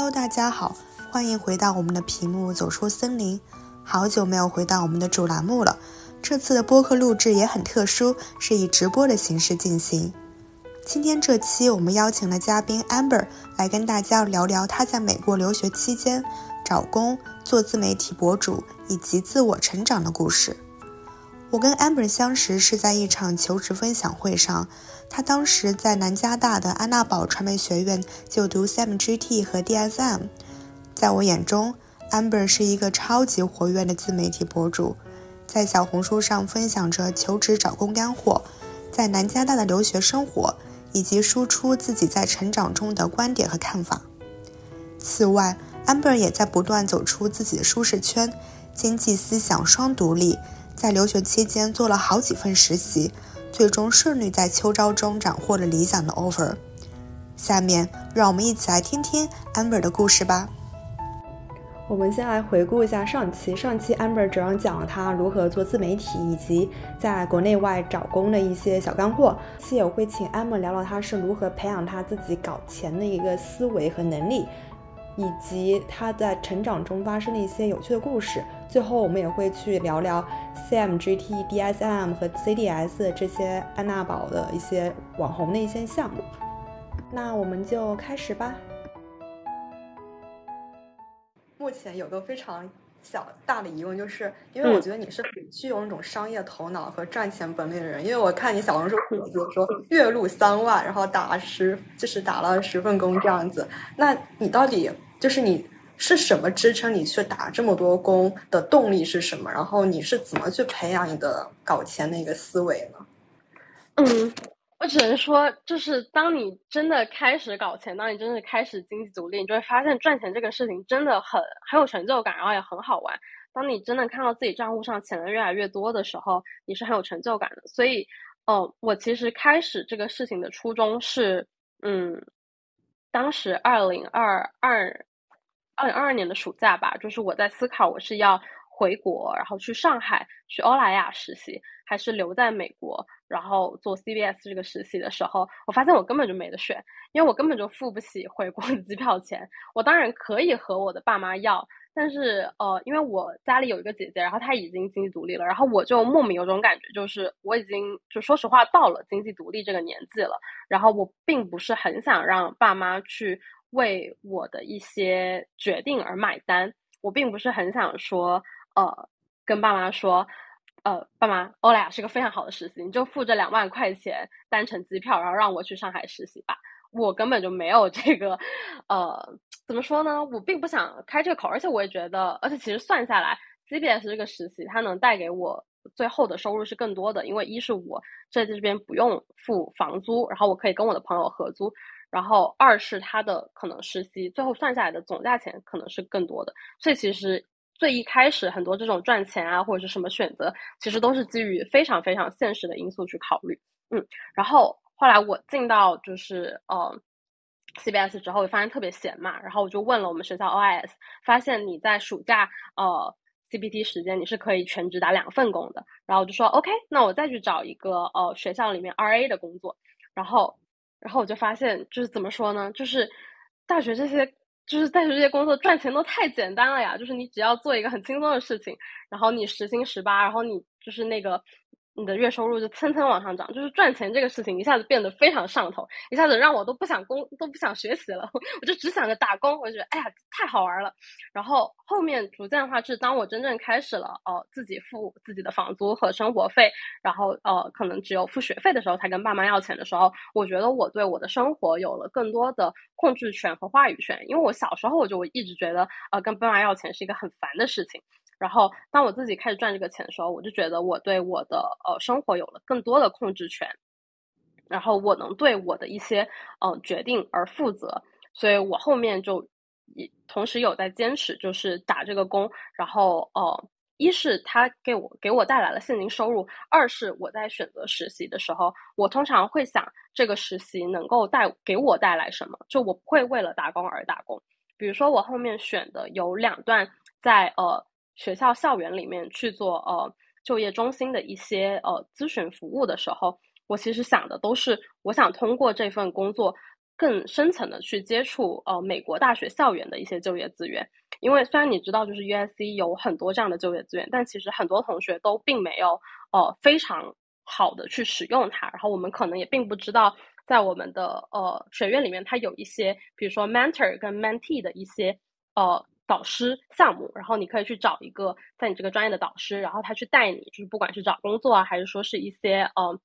Hello，大家好，欢迎回到我们的屏幕，走出森林。好久没有回到我们的主栏目了，这次的播客录制也很特殊，是以直播的形式进行。今天这期我们邀请了嘉宾 Amber 来跟大家聊聊他在美国留学期间找工、做自媒体博主以及自我成长的故事。我跟 Amber 相识是在一场求职分享会上，他当时在南加大的安娜堡传媒学院就读 CMGT 和 DSM。在我眼中，Amber 是一个超级活跃的自媒体博主，在小红书上分享着求职找工干货，在南加大的留学生活，以及输出自己在成长中的观点和看法。此外，Amber 也在不断走出自己的舒适圈，经济思想双独立。在留学期间做了好几份实习，最终顺利在秋招中斩获了理想的 offer。下面让我们一起来听听 Amber 的故事吧。我们先来回顾一下上期，上期 Amber 主要讲了他如何做自媒体以及在国内外找工的一些小干货。期也会请 Amber 聊聊他是如何培养他自己搞钱的一个思维和能力。以及他在成长中发生的一些有趣的故事。最后，我们也会去聊聊 CMGT、DSM 和 CDS 这些安娜堡的一些网红的一些项目。那我们就开始吧。目前有个非常。小大的疑问就是，因为我觉得你是很具有那种商业头脑和赚钱本领的人，因为我看你小红书帖子说月入三万，然后打十就是打了十份工这样子，那你到底就是你是什么支撑你去打这么多工的动力是什么？然后你是怎么去培养你的搞钱的一个思维呢？嗯。我只能说，就是当你真的开始搞钱，当你真的开始经济独立，你就会发现赚钱这个事情真的很很有成就感，然后也很好玩。当你真的看到自己账户上钱的越来越多的时候，你是很有成就感的。所以，哦，我其实开始这个事情的初衷是，嗯，当时二零二二二零二二年的暑假吧，就是我在思考我是要回国，然后去上海去欧莱雅实习，还是留在美国。然后做 CBS 这个实习的时候，我发现我根本就没得选，因为我根本就付不起回国的机票钱。我当然可以和我的爸妈要，但是呃，因为我家里有一个姐姐，然后她已经经济独立了，然后我就莫名有种感觉，就是我已经就说实话到了经济独立这个年纪了，然后我并不是很想让爸妈去为我的一些决定而买单，我并不是很想说呃跟爸妈说。呃，爸妈，欧莱雅是个非常好的实习，你就付这两万块钱单程机票，然后让我去上海实习吧。我根本就没有这个，呃，怎么说呢？我并不想开这个口，而且我也觉得，而且其实算下来，CBS 这个实习它能带给我最后的收入是更多的，因为一是我在这边不用付房租，然后我可以跟我的朋友合租，然后二是它的可能实习最后算下来的总价钱可能是更多的，所以其实。最一开始，很多这种赚钱啊，或者是什么选择，其实都是基于非常非常现实的因素去考虑。嗯，然后后来我进到就是呃 CBS 之后，发现特别闲嘛，然后我就问了我们学校 OIS，发现你在暑假呃 CPT 时间你是可以全职打两份工的，然后我就说 OK，那我再去找一个呃学校里面 RA 的工作，然后然后我就发现就是怎么说呢，就是大学这些。就是大学这些工作赚钱都太简单了呀！就是你只要做一个很轻松的事情，然后你时薪十八，然后你就是那个。你的月收入就蹭蹭往上涨，就是赚钱这个事情一下子变得非常上头，一下子让我都不想工都不想学习了，我就只想着打工。我觉得哎呀太好玩了。然后后面逐渐的话是当我真正开始了哦自己付自己的房租和生活费，然后呃可能只有付学费的时候才跟爸妈要钱的时候，我觉得我对我的生活有了更多的控制权和话语权。因为我小时候我就一直觉得呃跟爸妈要钱是一个很烦的事情。然后，当我自己开始赚这个钱的时候，我就觉得我对我的呃生活有了更多的控制权，然后我能对我的一些嗯决定而负责，所以我后面就也同时有在坚持，就是打这个工，然后呃，一是他给我给我带来了现金收入，二是我在选择实习的时候，我通常会想这个实习能够带给我带来什么，就我不会为了打工而打工。比如说我后面选的有两段在呃。学校校园里面去做呃就业中心的一些呃咨询服务的时候，我其实想的都是，我想通过这份工作更深层的去接触呃美国大学校园的一些就业资源。因为虽然你知道就是 USC 有很多这样的就业资源，但其实很多同学都并没有呃非常好的去使用它。然后我们可能也并不知道，在我们的呃学院里面，它有一些比如说 mentor 跟 mentee 的一些呃。导师项目，然后你可以去找一个在你这个专业的导师，然后他去带你，就是不管是找工作啊，还是说是一些呃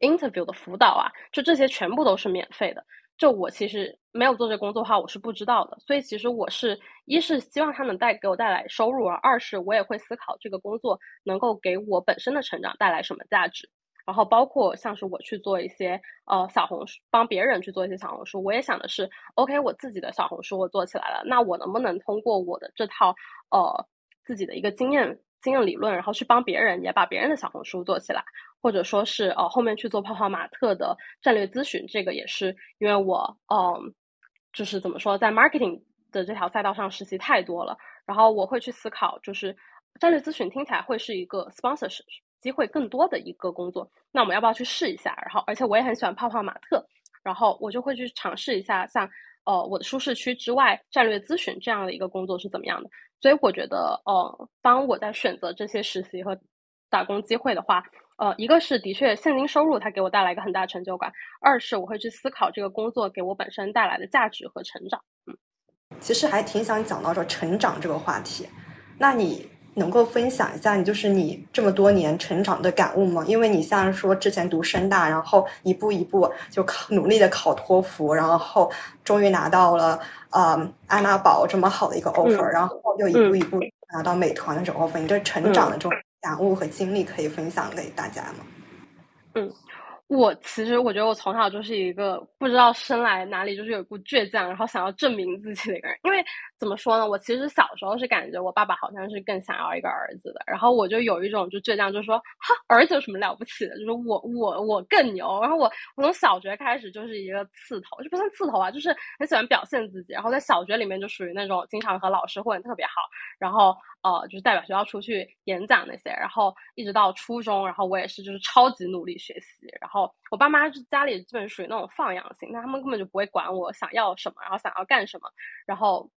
interview 的辅导啊，就这些全部都是免费的。就我其实没有做这工作的话，我是不知道的。所以其实我是一是希望他能带给我带来收入，而二是我也会思考这个工作能够给我本身的成长带来什么价值。然后包括像是我去做一些呃小红书，帮别人去做一些小红书，我也想的是，OK，我自己的小红书我做起来了，那我能不能通过我的这套呃自己的一个经验经验理论，然后去帮别人也把别人的小红书做起来，或者说是呃后面去做泡泡玛特的战略咨询，这个也是因为我嗯就是怎么说，在 marketing 的这条赛道上实习太多了，然后我会去思考，就是战略咨询听起来会是一个 sponsorship。机会更多的一个工作，那我们要不要去试一下？然后，而且我也很喜欢泡泡玛特，然后我就会去尝试一下，像呃我的舒适区之外，战略咨询这样的一个工作是怎么样的。所以我觉得，呃，当我在选择这些实习和打工机会的话，呃，一个是的确现金收入它给我带来一个很大成就感，二是我会去思考这个工作给我本身带来的价值和成长。嗯，其实还挺想讲到这成长这个话题，那你？能够分享一下你就是你这么多年成长的感悟吗？因为你像说之前读深大，然后一步一步就考努力的考托福，然后终于拿到了呃安娜堡这么好的一个 offer，然后又一步一步拿到美团的这种 offer，你这成长的这种感悟和经历可以分享给大家吗？嗯。我其实我觉得我从小就是一个不知道生来哪里就是有一股倔强，然后想要证明自己的一个人。因为怎么说呢，我其实小时候是感觉我爸爸好像是更想要一个儿子的，然后我就有一种就倔强，就说哈儿子有什么了不起的，就是我我我更牛。然后我我从小学开始就是一个刺头，就不算刺头啊，就是很喜欢表现自己。然后在小学里面就属于那种经常和老师混特别好，然后。呃，就是代表学校出去演讲那些，然后一直到初中，然后我也是就是超级努力学习，然后我爸妈就家里基本属于那种放养型，那他们根本就不会管我想要什么，然后想要干什么，然后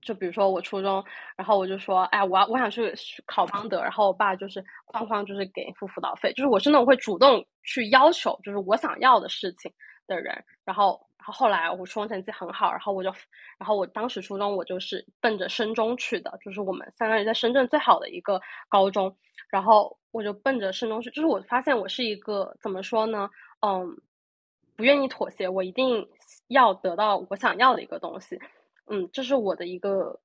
就比如说我初中，然后我就说，哎，我要我想去考邦德，然后我爸就是哐哐就是给付辅导费，就是我是那种会主动去要求就是我想要的事情的人，然后。然后后来我初中成绩很好，然后我就，然后我当时初中我就是奔着深中去的，就是我们相当于在深圳最好的一个高中，然后我就奔着深中去，就是我发现我是一个怎么说呢，嗯，不愿意妥协，我一定要得到我想要的一个东西，嗯，这是我的一个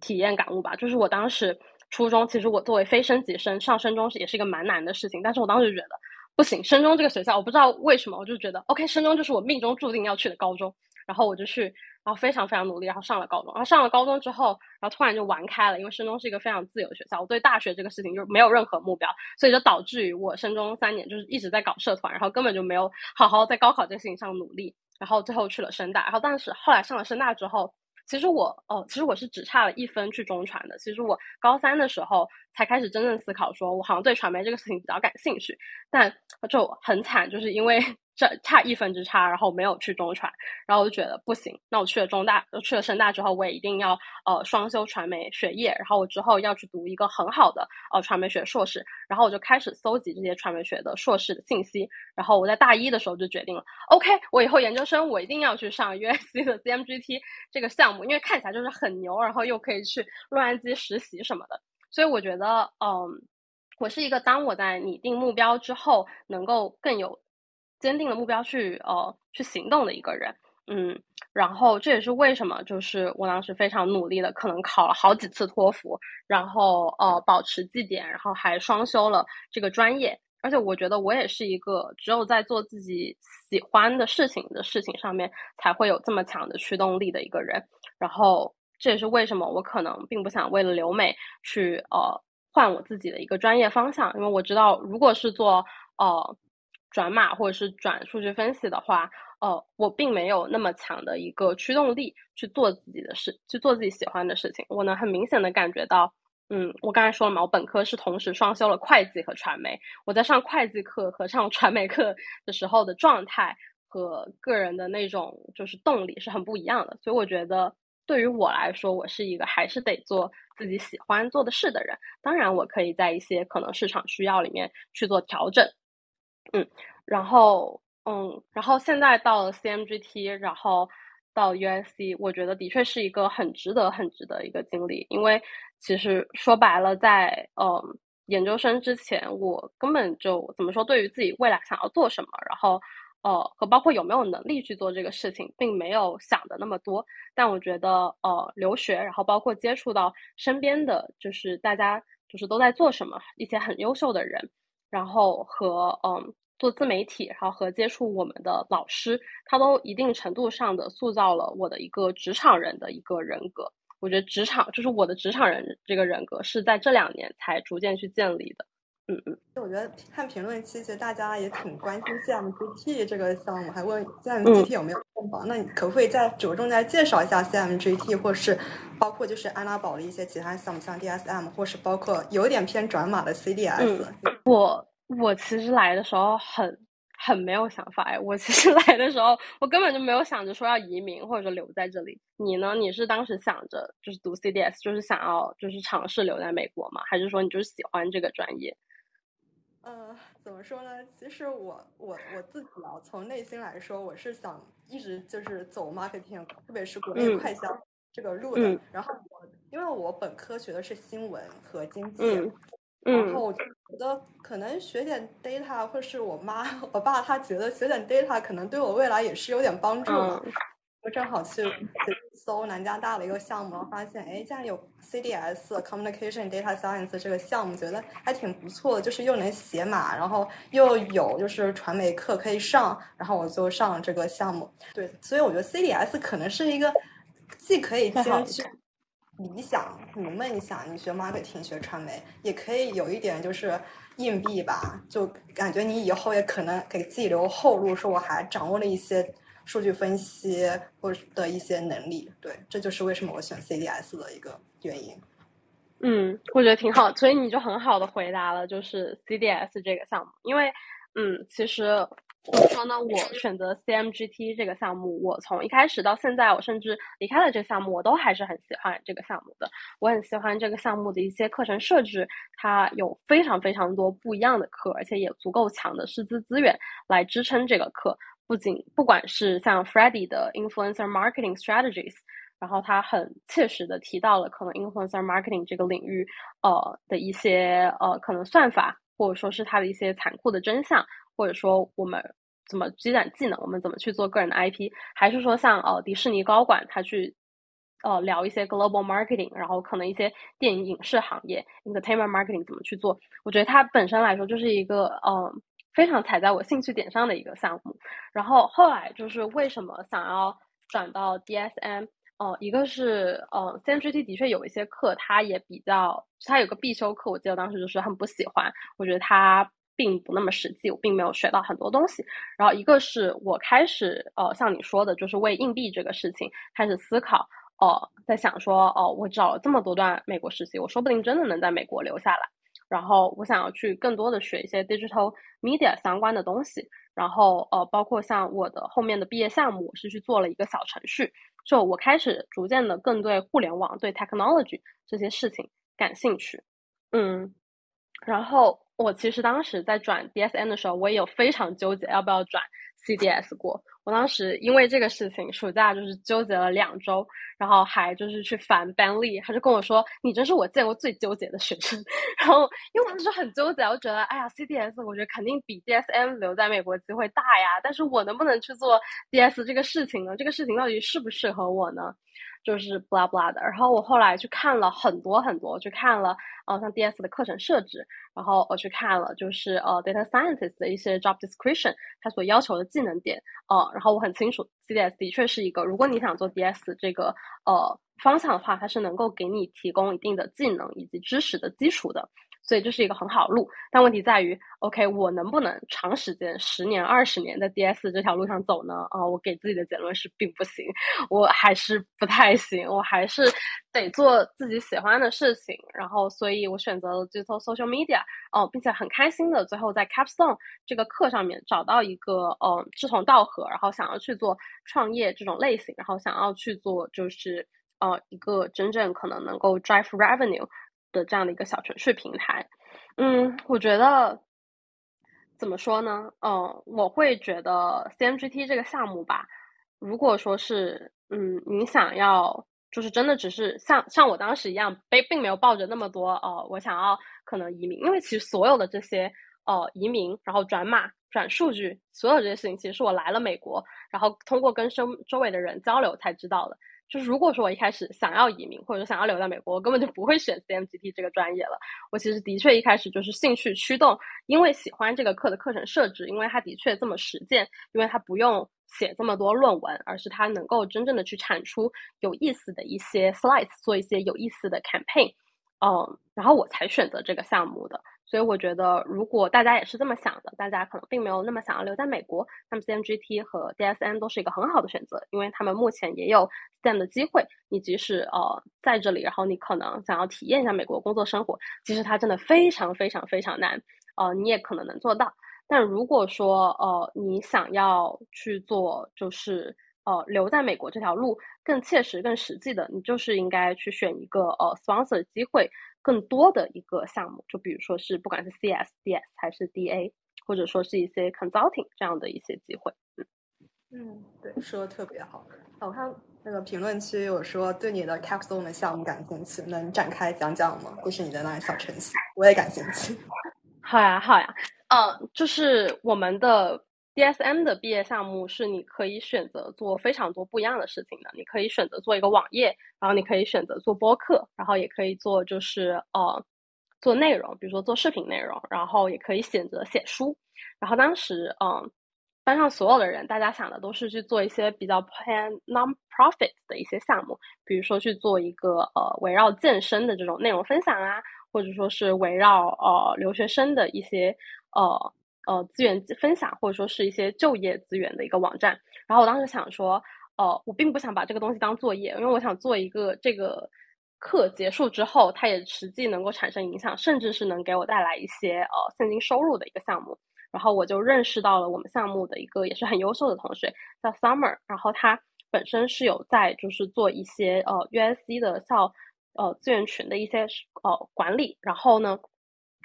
体验感悟吧，就是我当时初中其实我作为非升级生上深中是也是一个蛮难的事情，但是我当时觉得。不行，深中这个学校我不知道为什么，我就觉得 OK，深中就是我命中注定要去的高中，然后我就去，然后非常非常努力，然后上了高中，然后上了高中之后，然后突然就玩开了，因为深中是一个非常自由的学校，我对大学这个事情就没有任何目标，所以就导致于我深中三年就是一直在搞社团，然后根本就没有好好在高考这个事情上努力，然后最后去了深大，然后但是后来上了深大之后。其实我哦，其实我是只差了一分去中传的。其实我高三的时候才开始真正思考，说我好像对传媒这个事情比较感兴趣，但就很惨，就是因为。这差一分之差，然后没有去中传，然后我就觉得不行。那我去了中大，去了深大之后，我也一定要呃双修传媒学业，然后我之后要去读一个很好的呃传媒学硕士，然后我就开始搜集这些传媒学的硕士的信息。然后我在大一的时候就决定了，OK，我以后研究生我一定要去上 USC 的 CMGT 这个项目，因为看起来就是很牛，然后又可以去洛杉矶实习什么的。所以我觉得，嗯，我是一个当我在拟定目标之后，能够更有。坚定的目标去呃去行动的一个人，嗯，然后这也是为什么就是我当时非常努力的，可能考了好几次托福，然后呃保持绩点，然后还双修了这个专业，而且我觉得我也是一个只有在做自己喜欢的事情的事情上面才会有这么强的驱动力的一个人，然后这也是为什么我可能并不想为了留美去呃换我自己的一个专业方向，因为我知道如果是做呃。转码或者是转数据分析的话，呃，我并没有那么强的一个驱动力去做自己的事，去做自己喜欢的事情。我能很明显的感觉到，嗯，我刚才说了嘛，我本科是同时双修了会计和传媒。我在上会计课和上传媒课的时候的状态和个人的那种就是动力是很不一样的。所以我觉得对于我来说，我是一个还是得做自己喜欢做的事的人。当然，我可以在一些可能市场需要里面去做调整。嗯，然后嗯，然后现在到了 CMGT，然后到 USC，我觉得的确是一个很值得、很值得一个经历，因为其实说白了，在嗯。研究生之前，我根本就怎么说，对于自己未来想要做什么，然后，呃，和包括有没有能力去做这个事情，并没有想的那么多。但我觉得，呃，留学，然后包括接触到身边的，就是大家就是都在做什么，一些很优秀的人，然后和嗯做自媒体，然后和接触我们的老师，他都一定程度上的塑造了我的一个职场人的一个人格。我觉得职场就是我的职场人这个人格是在这两年才逐渐去建立的。嗯嗯，我觉得看评论区，其实大家也挺关心 CMGT 这个项目，还问 CMGT 有没有凤凰。那你可不可以再着重再介绍一下 CMGT，或是包括就是安娜堡的一些其他项目，像 DSM，或是包括有点偏转码的 CDS？我我其实来的时候很。很没有想法哎，我其实 来的时候，我根本就没有想着说要移民或者说留在这里。你呢？你是当时想着就是读 CDS，就是想要就是尝试留在美国吗？还是说你就是喜欢这个专业？呃，怎么说呢？其实我我我自己啊，从内心来说，我是想一直就是走 marketing，特别是国内快销这个路的。然后我因为我本科学的是新闻和经济。然后我觉得可能学点 data，或是我妈我爸他觉得学点 data 可能对我未来也是有点帮助嘛。我正好去搜南加大的一个项目，然后发现哎，竟然有 CDS Communication Data Science 这个项目，觉得还挺不错的，就是又能写码，然后又有就是传媒课可以上，然后我就上了这个项目。对，所以我觉得 CDS 可能是一个既可以兼具。理想，你梦想，你学 marketing 学传媒，也可以有一点就是硬币吧，就感觉你以后也可能给自己留后路，说我还掌握了一些数据分析或者的一些能力，对，这就是为什么我选 CDS 的一个原因。嗯，我觉得挺好，所以你就很好的回答了，就是 CDS 这个项目，因为，嗯，其实。怎么说呢？我选择 CMGT 这个项目，我从一开始到现在，我甚至离开了这个项目，我都还是很喜欢这个项目的。我很喜欢这个项目的一些课程设置，它有非常非常多不一样的课，而且也足够强的师资资源来支撑这个课。不仅不管是像 Freddie 的 Influencer Marketing Strategies，然后他很切实的提到了可能 Influencer Marketing 这个领域，呃的一些呃可能算法，或者说是它的一些残酷的真相。或者说我们怎么积攒技能，我们怎么去做个人的 IP，还是说像呃迪士尼高管他去呃聊一些 global marketing，然后可能一些电影影视行业 entertainment marketing 怎么去做？我觉得它本身来说就是一个呃非常踩在我兴趣点上的一个项目。然后后来就是为什么想要转到 DSM？哦，一个是呃 CMGT 的确有一些课，它也比较它有个必修课，我记得当时就是很不喜欢，我觉得它。并不那么实际，我并没有学到很多东西。然后一个是我开始呃，像你说的，就是为硬币这个事情开始思考，呃，在想说，哦，我找了这么多段美国实习，我说不定真的能在美国留下来。然后我想要去更多的学一些 digital media 相关的东西。然后呃，包括像我的后面的毕业项目，我是去做了一个小程序。就我开始逐渐的更对互联网、对 technology 这些事情感兴趣。嗯，然后。我其实当时在转 DSN 的时候，我也有非常纠结要不要转 CDS 过。我当时因为这个事情，暑假就是纠结了两周，然后还就是去烦班丽他就跟我说：“你真是我见过最纠结的学生。”然后因为我当时很纠结，我觉得哎呀，CDS 我觉得肯定比 DSM 留在美国机会大呀，但是我能不能去做 DS 这个事情呢？这个事情到底适不适合我呢？就是 blah blah 的，然后我后来去看了很多很多，去看了呃像 DS 的课程设置，然后我去看了就是呃 data scientist 的一些 job description，它所要求的技能点，呃，然后我很清楚 CDS 的确是一个，如果你想做 DS 这个呃方向的话，它是能够给你提供一定的技能以及知识的基础的，所以这是一个很好路。但问题在于，OK，我能不能长时间十年、二十年在 DS 这条路上走呢？啊，我给自己的结论是并不行，我还是不太行，我还是得做自己喜欢的事情。然后，所以我选择了 digital social media，哦，并且很开心的最后在 Capstone 这个课上面找到一个呃志同道合，然后想要去做创业这种类型，然后想要去做就是呃一个真正可能能够 drive revenue 的这样的一个小程序平台。嗯，我觉得怎么说呢？嗯，我会觉得 CMGT 这个项目吧，如果说是嗯你想要就是真的只是像像我当时一样，并并没有抱着那么多呃我想要可能移民，因为其实所有的这些呃移民，然后转码。转数据，所有这些事情，其实是我来了美国，然后通过跟周周围的人交流才知道的。就是如果说我一开始想要移民，或者想要留在美国，我根本就不会选 CMGT 这个专业了。我其实的确一开始就是兴趣驱动，因为喜欢这个课的课程设置，因为它的确这么实践，因为它不用写这么多论文，而是它能够真正的去产出有意思的一些 slides，做一些有意思的 campaign，嗯，然后我才选择这个项目的。所以我觉得，如果大家也是这么想的，大家可能并没有那么想要留在美国，那么 CMGT 和 DSM 都是一个很好的选择，因为他们目前也有 STEM 的机会。你即使呃在这里，然后你可能想要体验一下美国工作生活，其实它真的非常非常非常难，呃，你也可能能做到。但如果说呃你想要去做，就是呃留在美国这条路更切实、更实际的，你就是应该去选一个呃 sponsor 机会。更多的一个项目，就比如说是不管是 CS、DS 还是 DA，或者说是一些 consulting 这样的一些机会。嗯嗯，对，说的特别好。我看那个评论区有说对你的 Capstone 的项目感兴趣，能展开讲讲吗？就是你的那个小程序，我也感兴趣。好呀，好呀。嗯，就是我们的。DSM 的毕业项目是你可以选择做非常多不一样的事情的。你可以选择做一个网页，然后你可以选择做播客，然后也可以做就是呃做内容，比如说做视频内容，然后也可以选择写书。然后当时嗯班上所有的人，大家想的都是去做一些比较偏 non-profit 的一些项目，比如说去做一个呃围绕健身的这种内容分享啊，或者说是围绕呃留学生的一些呃。呃，资源分享或者说是一些就业资源的一个网站。然后我当时想说，呃，我并不想把这个东西当作业，因为我想做一个这个课结束之后，它也实际能够产生影响，甚至是能给我带来一些呃现金收入的一个项目。然后我就认识到了我们项目的一个也是很优秀的同学，叫 Summer。然后他本身是有在就是做一些呃 USC 的校呃资源群的一些呃管理。然后呢？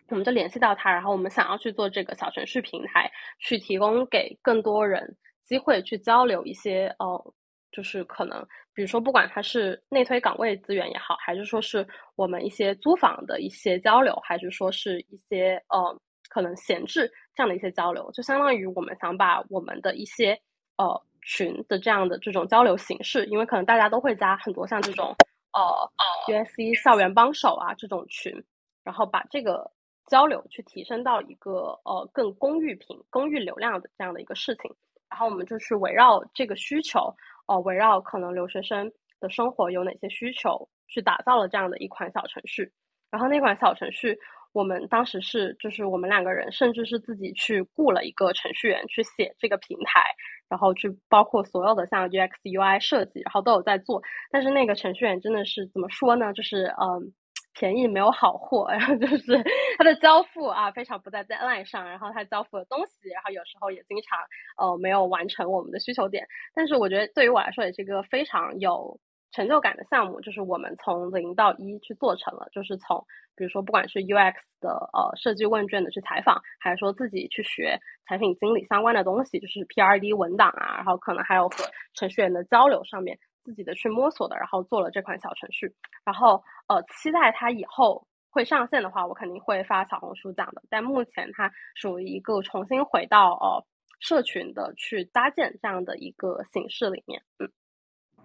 我们就联系到他，然后我们想要去做这个小程序平台，去提供给更多人机会去交流一些，呃，就是可能，比如说，不管它是内推岗位资源也好，还是说是我们一些租房的一些交流，还是说是一些呃可能闲置这样的一些交流，就相当于我们想把我们的一些呃群的这样的这种交流形式，因为可能大家都会加很多像这种呃 USC 校园帮手啊这种群，然后把这个。交流去提升到一个呃更公域频、公域流量的这样的一个事情，然后我们就是围绕这个需求，呃，围绕可能留学生的生活有哪些需求，去打造了这样的一款小程序。然后那款小程序，我们当时是就是我们两个人，甚至是自己去雇了一个程序员去写这个平台，然后去包括所有的像 UX、UI 设计，然后都有在做。但是那个程序员真的是怎么说呢？就是嗯。便宜没有好货，然后就是它的交付啊非常不在 deadline 上，然后它交付的东西，然后有时候也经常呃没有完成我们的需求点。但是我觉得对于我来说也是一个非常有成就感的项目，就是我们从零到一去做成了，就是从比如说不管是 UX 的呃设计问卷的去采访，还是说自己去学产品经理相关的东西，就是 PRD 文档啊，然后可能还有和程序员的交流上面。自己的去摸索的，然后做了这款小程序，然后呃，期待它以后会上线的话，我肯定会发小红书讲的。但目前它属于一个重新回到呃社群的去搭建这样的一个形式里面。嗯，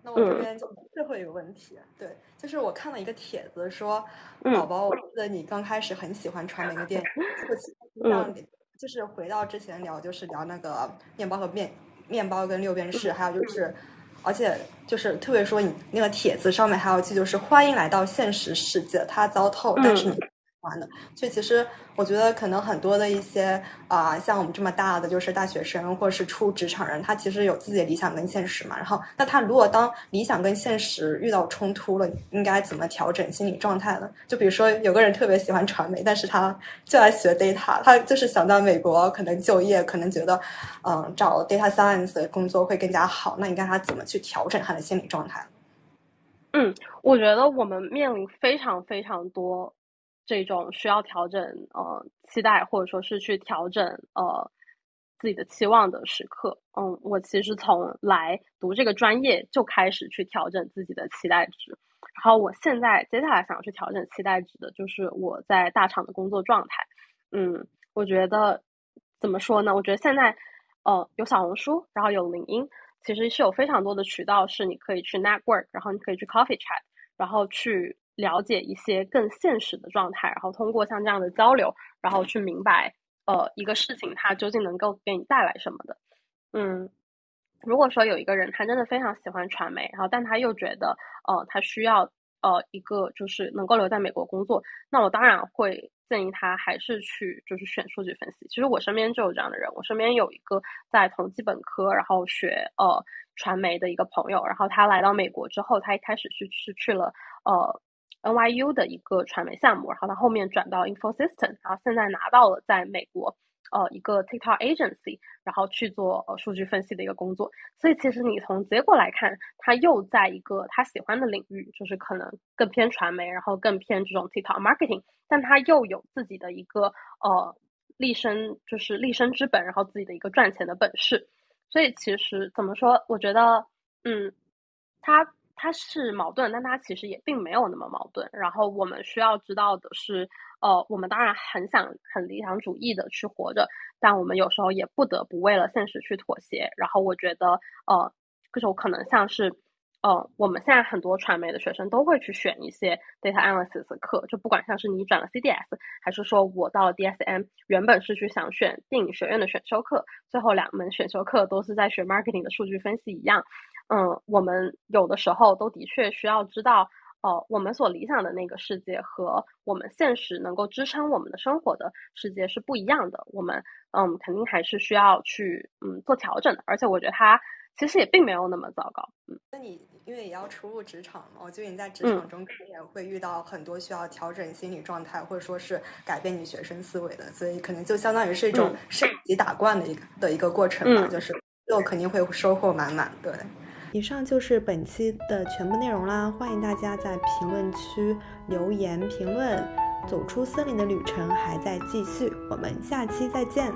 那我这边就最后一个问题，对，就是我看了一个帖子说，宝宝，我记得你刚开始很喜欢传媒的电影，这样就是回到之前聊，就是聊那个面包和面面包跟六便士，还有就是。而且就是特别说，你那个帖子上面还有句，就是欢迎来到现实世界，它糟透，但是你欢的。所以其实我觉得可能很多的一些啊，像我们这么大的就是大学生或者是初职场人，他其实有自己的理想跟现实嘛。然后那他如果当理想跟现实遇到冲突了，应该怎么调整心理状态呢？就比如说有个人特别喜欢传媒，但是他就爱学 data，他就是想到美国可能就业，可能觉得嗯找 data science 的工作会更加好。那你看他怎么去调整他的心理状态？嗯，我觉得我们面临非常非常多这种需要调整呃期待，或者说是去调整呃自己的期望的时刻。嗯，我其实从来读这个专业就开始去调整自己的期待值，然后我现在接下来想要去调整期待值的就是我在大厂的工作状态。嗯，我觉得怎么说呢？我觉得现在呃有小红书，然后有领英。其实是有非常多的渠道，是你可以去 network，然后你可以去 coffee chat，然后去了解一些更现实的状态，然后通过像这样的交流，然后去明白，呃，一个事情它究竟能够给你带来什么的。嗯，如果说有一个人他真的非常喜欢传媒，然后但他又觉得，呃，他需要呃一个就是能够留在美国工作，那我当然会。建议他还是去就是选数据分析。其实我身边就有这样的人，我身边有一个在同济本科，然后学呃传媒的一个朋友，然后他来到美国之后，他一开始是是去了呃 NYU 的一个传媒项目，然后他后面转到 InfoSystem，然后现在拿到了在美国。呃，一个 TikTok agency，然后去做呃数据分析的一个工作。所以其实你从结果来看，他又在一个他喜欢的领域，就是可能更偏传媒，然后更偏这种 TikTok marketing，但他又有自己的一个呃立身就是立身之本，然后自己的一个赚钱的本事。所以其实怎么说，我觉得嗯，他它是矛盾，但它其实也并没有那么矛盾。然后我们需要知道的是。呃，我们当然很想很理想主义的去活着，但我们有时候也不得不为了现实去妥协。然后我觉得，呃，这种可能像是，呃，我们现在很多传媒的学生都会去选一些 data analysis 的课，就不管像是你转了 CDS，还是说我到了 DSM，原本是去想选电影学院的选修课，最后两门选修课都是在学 marketing 的数据分析一样。嗯，我们有的时候都的确需要知道。呃，我们所理想的那个世界和我们现实能够支撑我们的生活的世界是不一样的。我们嗯，肯定还是需要去嗯做调整的。而且我觉得它其实也并没有那么糟糕。嗯，那你因为也要初入职场嘛，我觉得你在职场中肯定也会遇到很多需要调整心理状态，或者说是改变你学生思维的。所以可能就相当于是一种升级打怪的一个的一个过程吧。就是最后肯定会收获满满。对。以上就是本期的全部内容啦，欢迎大家在评论区留言评论。走出森林的旅程还在继续，我们下期再见。